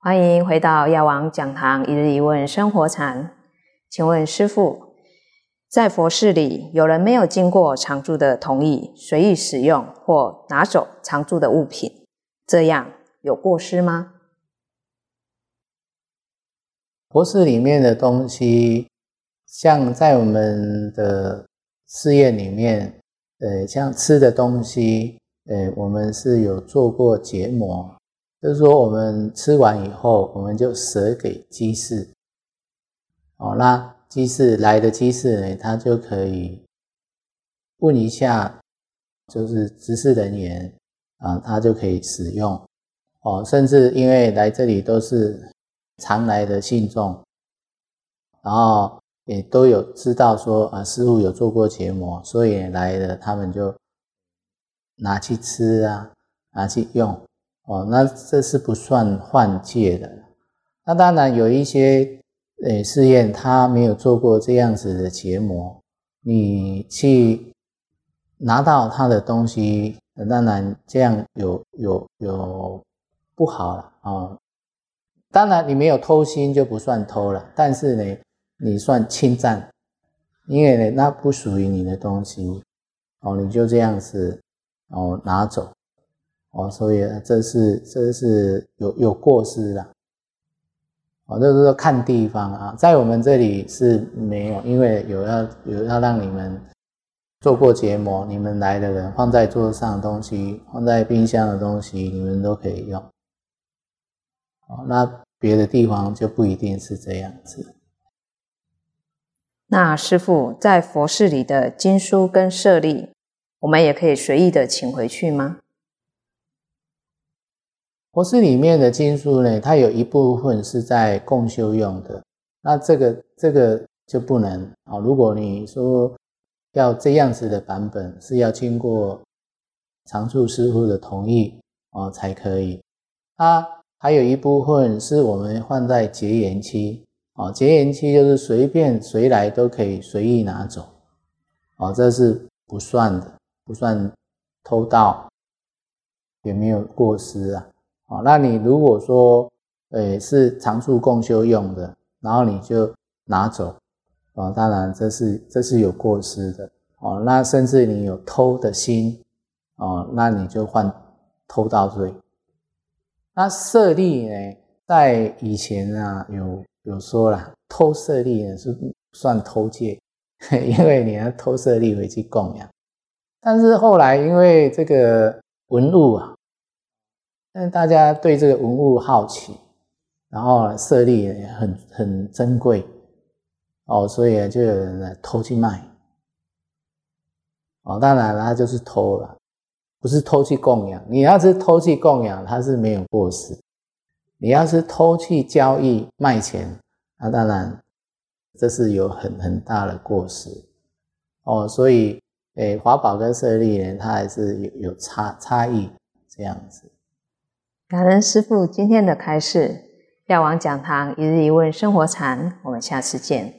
欢迎回到药王讲堂一日一问生活禅。请问师父，在佛寺里，有人没有经过常住的同意，随意使用或拿走常住的物品，这样有过失吗？佛寺里面的东西，像在我们的寺院里面，呃，像吃的东西，呃，我们是有做过结膜，就是说我们吃完以后，我们就舍给鸡士。哦，那鸡士来的鸡士呢，他就可以问一下，就是执事人员啊，他就可以使用。哦，甚至因为来这里都是。常来的信众，然后也都有知道说啊，师傅有做过结膜，所以来的他们就拿去吃啊，拿去用哦，那这是不算换戒的。那当然有一些诶试验，他没有做过这样子的结膜，你去拿到他的东西，当然这样有有有不好了啊。当然，你没有偷心就不算偷了，但是呢，你算侵占，因为呢，那不属于你的东西，哦，你就这样子，哦，拿走，哦，所以这是这是有有过失的，哦，就是说看地方啊，在我们这里是没有，因为有要有要让你们做过结膜，你们来的人放在桌上的东西，放在冰箱的东西，你们都可以用。哦，那别的地方就不一定是这样子。那师傅在佛寺里的经书跟舍利，我们也可以随意的请回去吗？佛寺里面的经书呢，它有一部分是在共修用的，那这个这个就不能啊。如果你说要这样子的版本，是要经过常住师傅的同意哦才可以。啊。还有一部分是我们放在结缘期，哦，结缘期就是随便谁来都可以随意拿走，哦，这是不算的，不算偷盗，也没有过失啊，哦，那你如果说，诶，是常住共修用的，然后你就拿走，哦，当然这是这是有过失的，哦，那甚至你有偷的心，哦，那你就犯偷盗罪。那舍利呢，在以前啊，有有说了，偷舍利呢是算偷戒，因为你要偷舍利回去供养。但是后来因为这个文物啊，但大家对这个文物好奇，然后舍利很很珍贵哦，所以就有人来偷去卖。哦，当然他就是偷了。不是偷去供养，你要是偷去供养，它是没有过失；你要是偷去交易卖钱，那当然这是有很很大的过失哦。所以，诶，华宝跟舍利呢，它还是有有差差异这样子。感恩师傅今天的开示，药王讲堂一日一问生活禅，我们下次见。